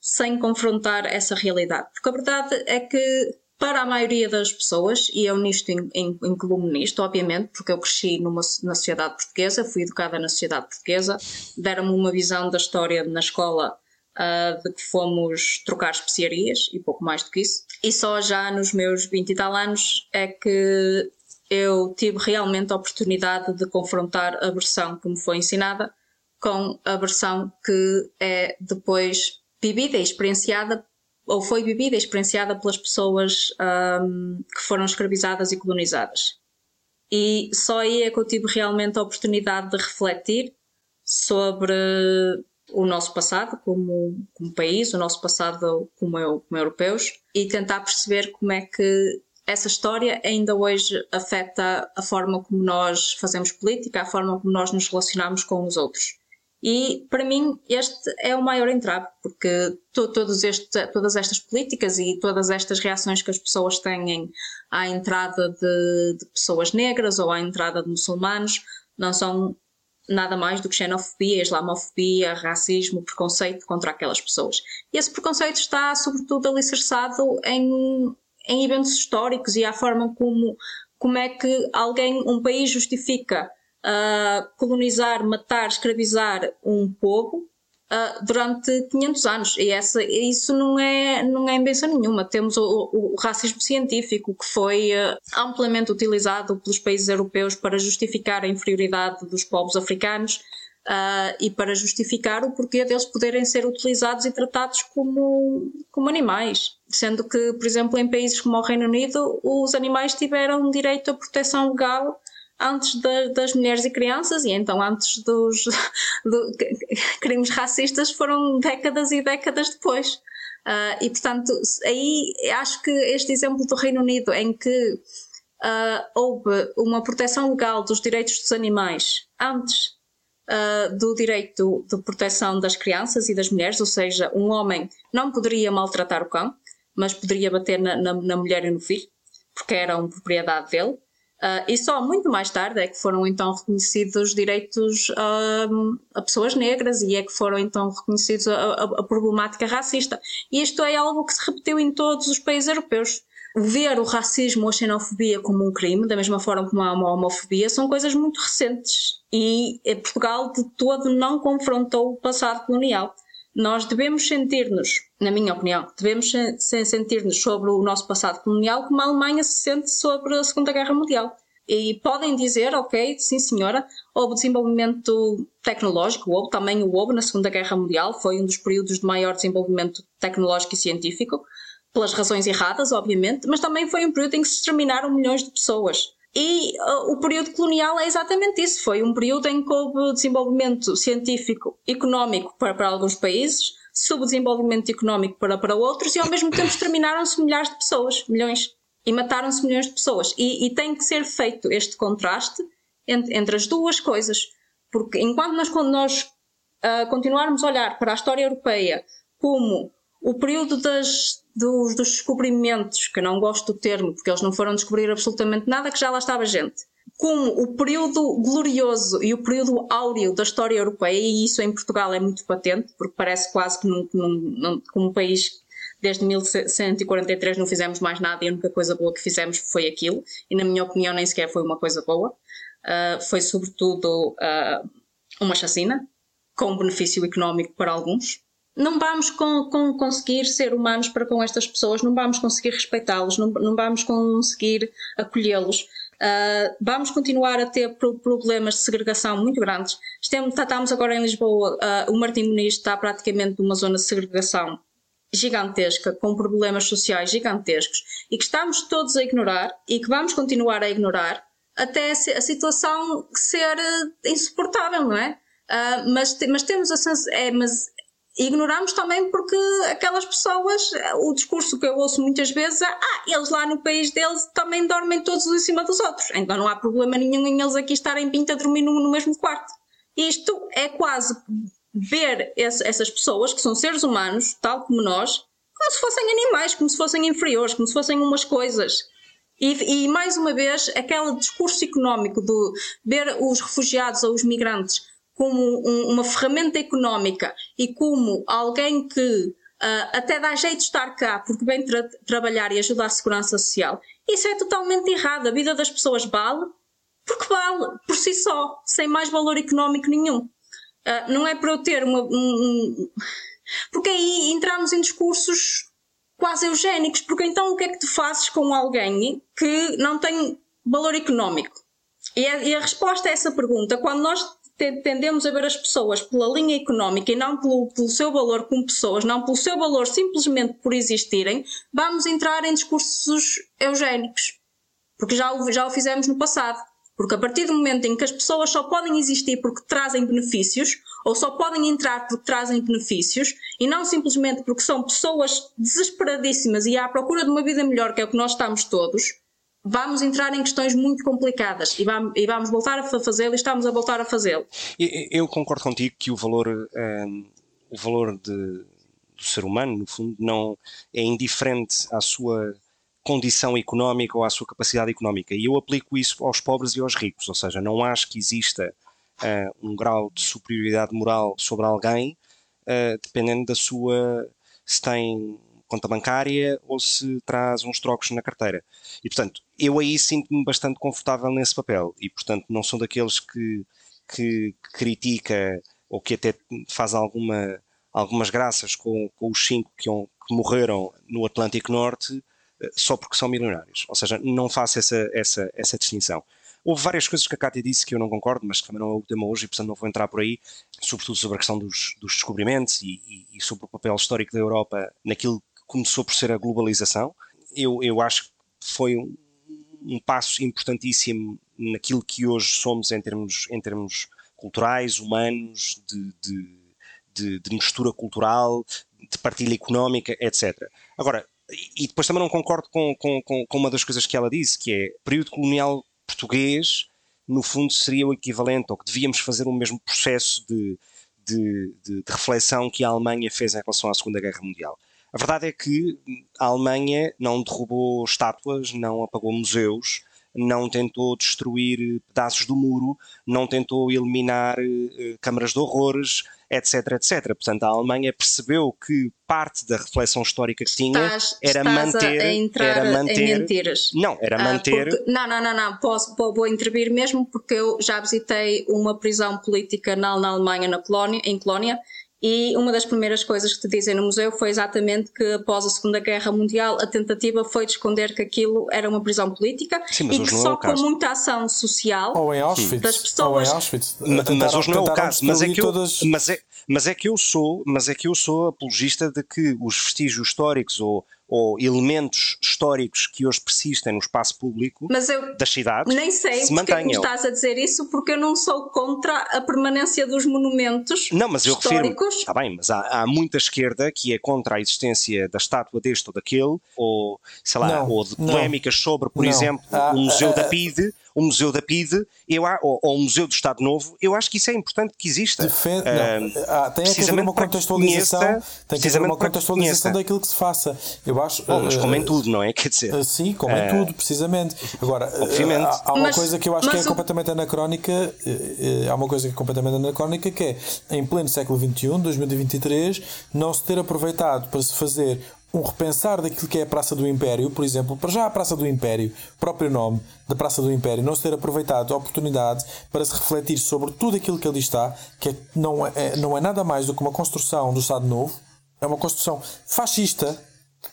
sem confrontar essa realidade. Porque a verdade é que, para a maioria das pessoas, e eu nisto incluo-me nisto, obviamente, porque eu cresci numa, na sociedade portuguesa, fui educada na sociedade portuguesa, deram-me uma visão da história na escola uh, de que fomos trocar especiarias e pouco mais do que isso. E só já nos meus 20 e tal anos é que eu tive realmente a oportunidade de confrontar a versão que me foi ensinada com a versão que é depois vivida e experienciada ou foi vivida e experienciada pelas pessoas um, que foram escravizadas e colonizadas. E só aí é que eu tive realmente a oportunidade de refletir sobre o nosso passado como, como país, o nosso passado como, eu, como europeus e tentar perceber como é que essa história ainda hoje afeta a forma como nós fazemos política, a forma como nós nos relacionamos com os outros. E para mim este é o maior entrave, porque to, este, todas estas políticas e todas estas reações que as pessoas têm à entrada de, de pessoas negras ou à entrada de muçulmanos não são nada mais do que xenofobia, islamofobia, racismo, preconceito contra aquelas pessoas. E esse preconceito está, sobretudo, alicerçado em, em eventos históricos e à forma como, como é que alguém, um país justifica uh, colonizar, matar, escravizar um povo uh, durante 500 anos. E essa, isso não é, não é invenção nenhuma. Temos o, o, o racismo científico, que foi uh, amplamente utilizado pelos países europeus para justificar a inferioridade dos povos africanos. Uh, e para justificar o porquê deles poderem ser utilizados e tratados como, como animais. Sendo que, por exemplo, em países como o Reino Unido, os animais tiveram direito à proteção legal antes de, das mulheres e crianças, e então antes dos do, crimes racistas foram décadas e décadas depois. Uh, e portanto, aí acho que este exemplo do Reino Unido, em que uh, houve uma proteção legal dos direitos dos animais antes uh, do direito de proteção das crianças e das mulheres, ou seja, um homem não poderia maltratar o cão, mas poderia bater na, na, na mulher e no filho, porque eram propriedade dele. Uh, e só muito mais tarde é que foram então reconhecidos direitos uh, a pessoas negras e é que foram então reconhecidos a, a, a, problemática racista. E isto é algo que se repetiu em todos os países europeus. Ver o racismo ou a xenofobia como um crime, da mesma forma como a homofobia, são coisas muito recentes. E Portugal de todo não confrontou o passado colonial. Nós devemos sentir-nos, na minha opinião, devemos sentir-nos sobre o nosso passado colonial como a Alemanha se sente sobre a Segunda Guerra Mundial. E podem dizer, ok, sim senhora, houve desenvolvimento tecnológico, houve também o houve na Segunda Guerra Mundial, foi um dos períodos de maior desenvolvimento tecnológico e científico, pelas razões erradas, obviamente, mas também foi um período em que se exterminaram milhões de pessoas. E uh, o período colonial é exatamente isso. Foi um período em que houve desenvolvimento científico, económico para, para alguns países, subdesenvolvimento económico para, para outros, e ao mesmo tempo exterminaram-se milhares de pessoas, milhões, e mataram-se milhões de pessoas. E, e, tem que ser feito este contraste entre, entre as duas coisas. Porque enquanto nós, nós uh, continuarmos a olhar para a história europeia como o período das, dos, dos, descobrimentos, que não gosto do termo, porque eles não foram descobrir absolutamente nada, que já lá estava gente. Como o período glorioso e o período áureo da história europeia, e isso em Portugal é muito patente, porque parece quase que num, num, num, como um país desde 1143 não fizemos mais nada e a única coisa boa que fizemos foi aquilo, e na minha opinião nem sequer foi uma coisa boa. Uh, foi sobretudo uh, uma chacina, com benefício económico para alguns, não vamos com, com conseguir ser humanos para com estas pessoas, não vamos conseguir respeitá-los, não, não vamos conseguir acolhê-los. Uh, vamos continuar a ter problemas de segregação muito grandes. Estamos, estamos agora em Lisboa, uh, o Martim Muniz está praticamente numa zona de segregação gigantesca, com problemas sociais gigantescos e que estamos todos a ignorar e que vamos continuar a ignorar até a situação ser insuportável, não é? Uh, mas, mas temos a é, mas ignoramos também porque aquelas pessoas, o discurso que eu ouço muitas vezes é ah, eles lá no país deles também dormem todos em cima dos outros, então não há problema nenhum em eles aqui estarem pinta a dormir no, mesmo quarto. Isto é quase ver esse, essas pessoas, que são seres humanos, tal como nós, como se fossem animais, como se fossem inferiores, como se fossem umas coisas. E, e mais uma vez, aquele discurso económico de ver os refugiados ou os migrantes como um, uma ferramenta económica e como alguém que uh, até dá jeito de estar cá porque vem tra trabalhar e ajudar a segurança social, isso é totalmente errado. A vida das pessoas vale porque vale por si só, sem mais valor económico nenhum. Uh, não é para eu ter uma. Um, um... Porque aí entramos em discursos quase eugénicos, porque então o que é que tu fazes com alguém que não tem valor económico? E a, e a resposta a essa pergunta, quando nós tendemos a ver as pessoas pela linha económica e não pelo, pelo, seu valor como pessoas, não pelo seu valor simplesmente por existirem, vamos entrar em discursos eugénicos. Porque já o, já o fizemos no passado. Porque a partir do momento em que as pessoas só podem existir porque trazem benefícios, ou só podem entrar porque trazem benefícios, e não simplesmente porque são pessoas desesperadíssimas e à procura de uma vida melhor, que é o que nós estamos todos, vamos entrar em questões muito complicadas e vamos, e vamos voltar a fazê-lo e estamos a voltar a fazê-lo. Eu concordo contigo que o valor, um, o valor de, do ser humano, no fundo, não é indiferente à sua condição económica ou à sua capacidade económica. E eu aplico isso aos pobres e aos ricos, ou seja, não acho que exista uh, um grau de superioridade moral sobre alguém, uh, dependendo da sua se tem conta bancária ou se traz uns trocos na carteira. E portanto, eu aí sinto-me bastante confortável nesse papel e portanto não sou daqueles que, que critica ou que até faz alguma, algumas graças com, com os cinco que, que morreram no Atlântico Norte eh, só porque são milionários. Ou seja, não faço essa, essa, essa distinção. Houve várias coisas que a Cátia disse que eu não concordo, mas que também não é o tema hoje e, portanto, não vou entrar por aí, sobretudo sobre a questão dos, dos descobrimentos e, e, e, sobre o papel histórico da Europa naquilo começou por ser a globalização. Eu, eu acho que foi um, um passo importantíssimo naquilo que hoje somos em termos, em termos culturais, humanos, de, de, de, de mistura cultural, de partilha económica, etc. Agora, e depois também não concordo com, com, com, uma das coisas que ela disse, que é período colonial português, no fundo seria o equivalente, ou que devíamos fazer o mesmo processo de, de, de, de, reflexão que a Alemanha fez em relação à Segunda Guerra Mundial. A verdade é que a Alemanha não derrubou estátuas, não apagou museus, não tentou destruir pedaços do muro, não tentou eliminar uh, câmaras de horrores, etc, etc. Portanto, a Alemanha percebeu que parte da reflexão histórica que tinha estás, era estás manter, a, entrar era manter, em mentiras. Não, era Ah, manter. porque- não, não, não, não, posso, vou, vou intervir mesmo porque eu já visitei uma prisão política na, na Alemanha, na colónia, em Colónia, e uma das primeiras coisas que te dizem no museu foi exatamente que após a Segunda Guerra Mundial a tentativa foi de esconder que aquilo era uma prisão política Sim, mas e que é só caso. com muita ação social Ou em Auschwitz. Das pessoas- Ou em mas Tentaram- hoje não é o caso. Mas é, que eu, todas- mas, é, mas é que eu sou, mas é que eu sou apologista de que os vestígios históricos ou, ou elementos históricos que hoje persistem no espaço público Mas eu das cidades nem sei se porque é mantenham. estás a dizer isso porque eu não sou contra a permanência dos monumentos Não, mas eu refiro. históricos. Está bem, mas há, há muita esquerda que é contra a existência da estátua deste ou daquele, ou sei lá, Não, ou de não. polémicas sobre, por Não. exemplo, Ah, o Museu ah, da ah, PIDE, o Museu da PIDE, eu, ou, ou o Museu do Estado Novo, eu acho que isso é importante que exista. Defende, não, ah, tem que haver precisamente uma que contextualização, conheça- tem que haver precisamente uma que contextualização conheça. daquilo que se faça. Eu acho. Bom, mas ah, como em tudo, não é? Quer dizer, ah, Sim, como em tudo, precisamente. Agora, Obviamente. há, há uma Mas- coisa que eu acho que é o- completamente anacrónica. eh, eh, Há uma coisa que é completamente anacrónica que é, em pleno século XXI, 2023, não se ter aproveitado para se fazer um repensar daquilo que é a Praça do Império, por exemplo, para já a Praça do Império, próprio nome da Praça do Império, não se ter aproveitado a oportunidade para se refletir sobre tudo aquilo que ali está, que é- não, é, não é nada mais do que uma construção do Estado Novo, é uma construção fascista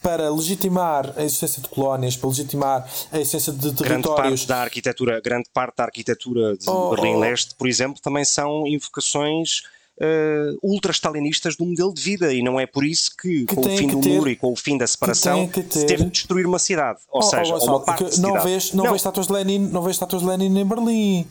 para legitimar a existência de colónias, para legitimar a existência de grande territórios. parte da arquitetura, grande parte da arquitetura de Oh, Berlim oh. Leste, por exemplo, também são invocações eh, ultra-stalinistas do modelo de vida e não é por isso que, Que com o fim que do ter- muro e com o fim da separação tem que se teve de destruir uma cidade, ou Oh, oh, seja, Gonçalo, uma parte não cidade. vês, não, vês estátuas de Lenin, não vês estátuas de Lenin em Berlim.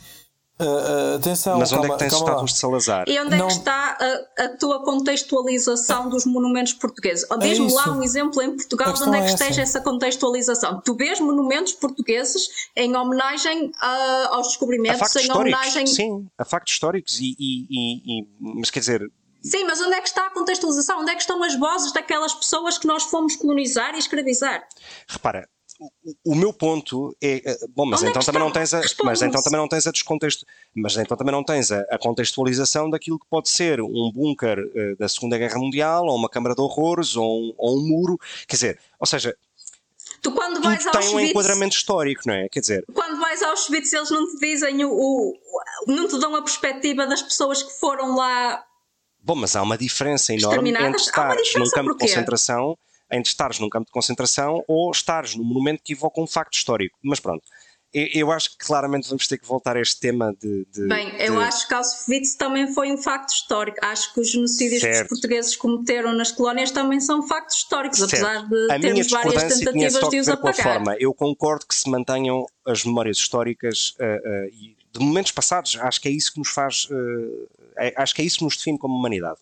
Ah, ah, atenção, Mas onde é calma, que tens lá. estátuas de Salazar? E onde é Não- que está a, a tua contextualização dos monumentos portugueses? Ou Diz-me lá É isso. um exemplo em Portugal de onde é que é esteja essa. essa contextualização. Tu vês monumentos portugueses em homenagem ah, aos descobrimentos, em homenagem. sim, a factos históricos e, e- e- e- mas quer dizer, Sim, mas onde é que está a contextualização? Onde é que estão as vozes daquelas pessoas que nós fomos colonizar e escravizar? repara, o, o meu ponto é eh, bom, mas é então que também não tens a, mas então também não tens a descontexto, mas então também não tens a, a contextualização daquilo que pode ser um bunker eh, da Segunda Guerra Mundial ou uma câmara de horrores ou um, ou um muro, quer dizer, ou seja, Tu quando vais a tem um enquadramento histórico, não é? Quer dizer, quando vais a Auschwitz eles não te dizem o, o- não te dão a perspectiva das pessoas que foram lá bom, mas há uma diferença enorme entre estares num campo de concentração, entre estares num campo de concentração ou estares num monumento que evoca um facto histórico. Mas pronto, eu, acho que claramente vamos ter que voltar a este tema de. de- Bem, eu de- acho que Auschwitz também foi um facto histórico. Acho que os genocídios que Certo. os portugueses cometeram nas colónias também são factos históricos, Certo. apesar de a termos várias tentativas de que os apagar. forma. Eu concordo que se mantenham as memórias históricas ah, e de momentos passados. Acho que é isso que nos faz. é- acho que é isso que nos define como humanidade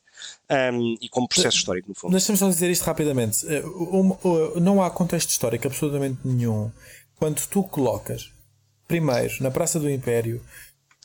Ahm, e como processo histórico, no fundo. Deixa-me só dizer isto rapidamente. Eh, um- um- não há contexto histórico absolutamente nenhum quando tu colocas, primeiro, na Praça do Império,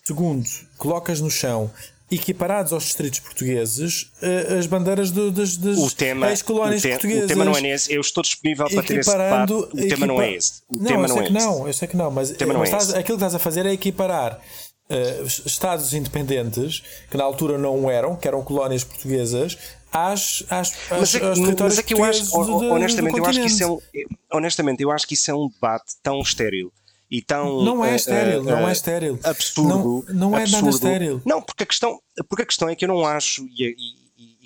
segundo, colocas no chão, equiparados aos distritos portugueses, eh, as bandeiras do- das, das tema, ex-colónias te- portuguesas. o tema não é nesse. Eu estou disponível para ter esse debate. O tema não é equipa- esse. O não, tema eu não sei é que esse. não, eu sei que não, mas, tema não mas é estás- esse. aquilo que estás a fazer é equiparar eh, Estados independentes, que na altura não eram, que eram colónias portuguesas, às, às, Mas às, é, mas é que eu acho, honestamente, eu acho que isso é um, honestamente, eu acho que isso é um debate tão estéril e tão. Não é estéril, uh, uh, não é estéril. Absurdo. Não, não é absurdo. nada estéril. Não, porque a questão, porque a questão é que eu não acho, e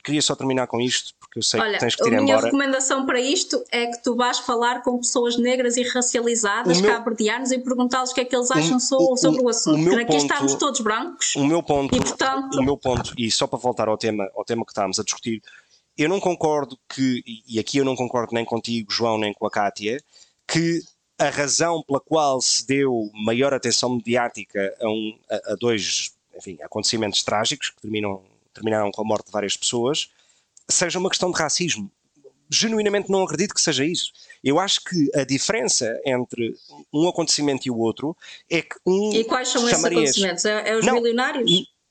queria só terminar com isto, porque eu sei Olha, que tens que ir embora. A minha embora. recomendação para isto é que tu vás falar com pessoas negras e racializadas, meu... cabo-verdianos, e perguntá-los o que é que eles acham o, sobre o, o assunto. Porque aqui estamos todos brancos. O meu ponto, e, portanto... o meu ponto, e só para voltar ao tema, ao tema que estávamos a discutir, eu não concordo que, e aqui eu não concordo nem contigo, João, nem com a Kátia, que a razão pela qual se deu maior atenção mediática a, um, a, a dois enfim, acontecimentos trágicos que terminam, terminaram com a morte de várias pessoas seja uma questão de racismo. Genuinamente não acredito que seja isso. Eu acho que a diferença entre um acontecimento e o outro é que um. E quais são esses acontecimentos? É, é os não, milionários?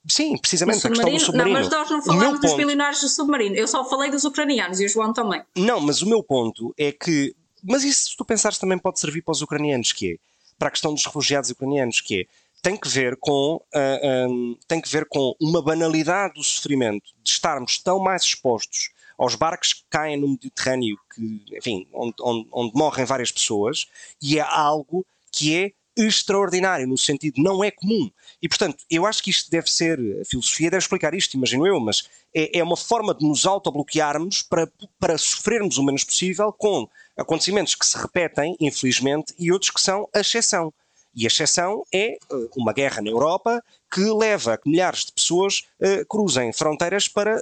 Sim, precisamente a questão do submarino. Não, mas nós não falamos dos milionários do submarino. Eu só falei dos ucranianos e o João também. Não, mas o meu ponto é que mas isso, se tu pensares, também pode servir para os ucranianos, que é para a questão dos refugiados ucranianos, que é tem que ver com uh, ah, um, ah, tem que ver com uma banalidade do sofrimento de estarmos tão mais expostos aos barcos que caem no Mediterrâneo, que, enfim, onde, onde, onde morrem várias pessoas, e é algo que é extraordinário, no sentido não é comum. E, portanto, eu acho que isto deve ser, a filosofia deve explicar isto, imagino eu, mas é, é uma forma de nos autobloquearmos para, para sofrermos o menos possível com acontecimentos que se repetem, infelizmente, e outros que são a exceção. E a exceção é eh, uma guerra na Europa que leva a que milhares de pessoas uh, cruzem fronteiras para,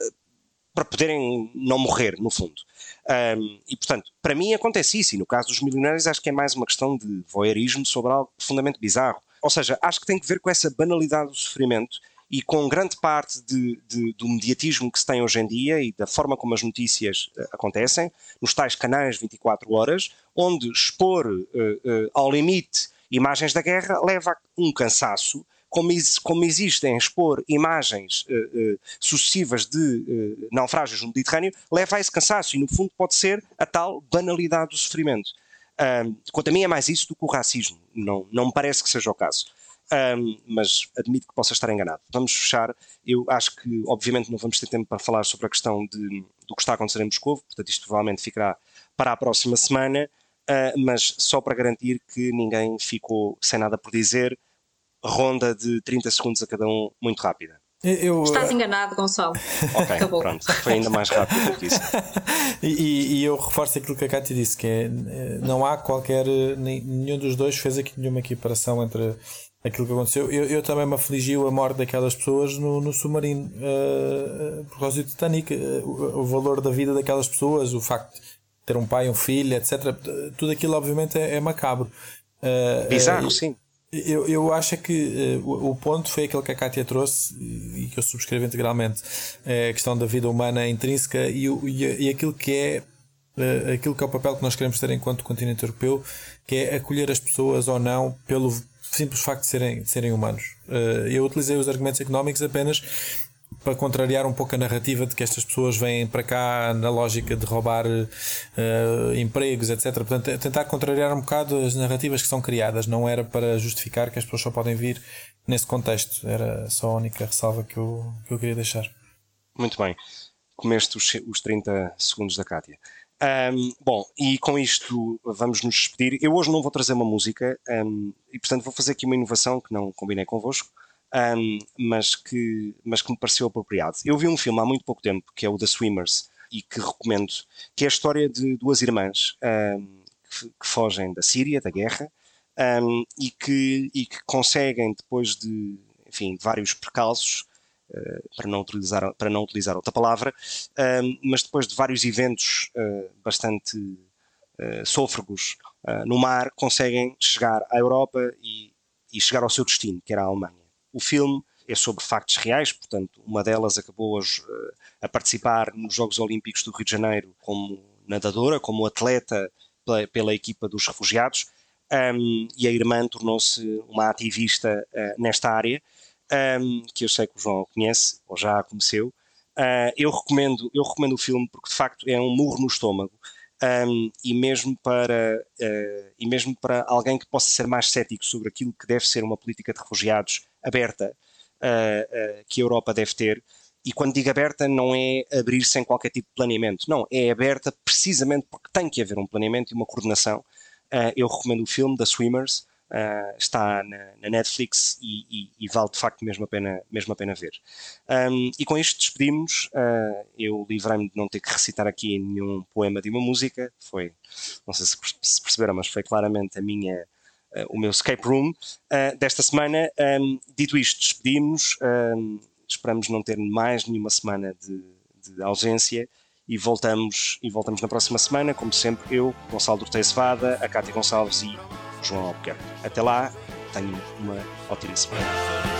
para poderem não morrer, no fundo. Um, e, portanto, para mim acontece isso, e no caso dos milionários acho que é mais uma questão de voyeurismo sobre algo profundamente bizarro. Ou seja, acho que tem que ver com essa banalidade do sofrimento e com grande parte de, de, do mediatismo que se tem hoje em dia e da forma como as notícias uh, acontecem, nos tais canais 24 horas, onde expor uh, uh, ao limite imagens da guerra leva a um cansaço, como, como existem expor imagens sucessivas de naufrágios no Mediterrâneo, leva a esse cansaço e, no fundo, pode ser a tal banalidade do sofrimento. quanto a mim, é mais isso do que o racismo. Não, não me parece que seja o caso. Um, mas admito que possa estar enganado. Vamos fechar. Eu acho que, obviamente, não vamos ter tempo para falar sobre a questão de, do que está a acontecer em Moscou, portanto, isto provavelmente ficará para a próxima semana. Uh, mas só para garantir que ninguém ficou sem nada por dizer, ronda de 30 segundos a cada um, muito rápida. Eu, Estás enganado, Gonçalo. ok, Acabou. pronto, foi ainda mais rápido do que isso. e, e, eu reforço aquilo que a Cátia disse: que é, não há qualquer. Nenhum dos dois fez aqui nenhuma equiparação entre aquilo que aconteceu. Eu, eu também me afligiu a morte daquelas pessoas no, no submarino uh, por causa do Titanic. Uh, o, o, valor da vida daquelas pessoas, o facto de ter um pai, um filho, etc. Tudo aquilo, obviamente, é, é macabro. Uh, Bizarro, sim. Eu, eu acho que o, o, ponto foi aquele que a Kátia trouxe e que eu subscrevo integralmente: é a questão da vida humana intrínseca e, e, e aquilo que é. aquilo que é o papel que nós queremos ter enquanto continente europeu, que é acolher as pessoas ou não pelo simples facto de serem, de serem humanos. Uh, eu utilizei os argumentos económicos apenas para contrariar um pouco a narrativa de que estas pessoas vêm para cá na lógica de roubar uh, empregos, etc. Portanto, é tentar contrariar um bocado as narrativas que são criadas. Não era para justificar que as pessoas só podem vir nesse contexto. Era só a única ressalva que eu, que eu queria deixar. Muito bem. Comeste os, os 30 segundos da Kátia. Um, bom, e com isto vamos nos despedir. Eu hoje não vou trazer uma música um, e, portanto, vou fazer aqui uma inovação que não combinei convosco, um, mas, que, mas que me pareceu apropriado. Eu vi um filme há muito pouco tempo que é o The Swimmers e que recomendo, que é a história de duas irmãs que, que, fogem da Síria, da guerra, e que, e que conseguem, depois de enfim, vários percalços, eh, para, não utilizar, para não utilizar outra palavra, mas depois de vários eventos eh, bastante eh, sôfregos no mar, conseguem chegar à Europa e, e chegar ao seu destino, que era a Alemanha. O filme é sobre factos reais, portanto, uma delas acabou a, a, participar nos Jogos Olímpicos do Rio de Janeiro como nadadora, como atleta pela, pela equipa dos refugiados, um, e a irmã tornou-se uma ativista uh, nesta área um, que eu sei que o João conhece, ou já a conheceu. Uh, eu, recomendo, eu recomendo o filme porque de facto é um murro no estômago. Um, e, mesmo para, uh, e mesmo para alguém que possa ser mais cético sobre aquilo que deve ser uma política de refugiados aberta uh, que a Europa deve ter, e quando digo aberta não é abrir sem qualquer tipo de planeamento, não, é aberta precisamente porque tem que haver um planeamento e uma coordenação. eu recomendo o filme da Swimmers, Uh, está na, na Netflix e, e, e, vale de facto mesmo a pena, mesmo a pena ver. Um, e com isto despedimos. Uh, eu livrei-me de não ter que recitar aqui nenhum poema de uma música. Foi, não sei se, perceberam, mas foi claramente a minha, uh, o meu escape room desta semana. Um, dito isto, despedimos. Um, esperamos não ter mais nenhuma semana de, de ausência e voltamos, e voltamos na próxima semana, como sempre, eu, Gonçalo Dortei Cevada, a Cátia Gonçalves e João Albuquerque. Até lá, tenham uma ótima semana.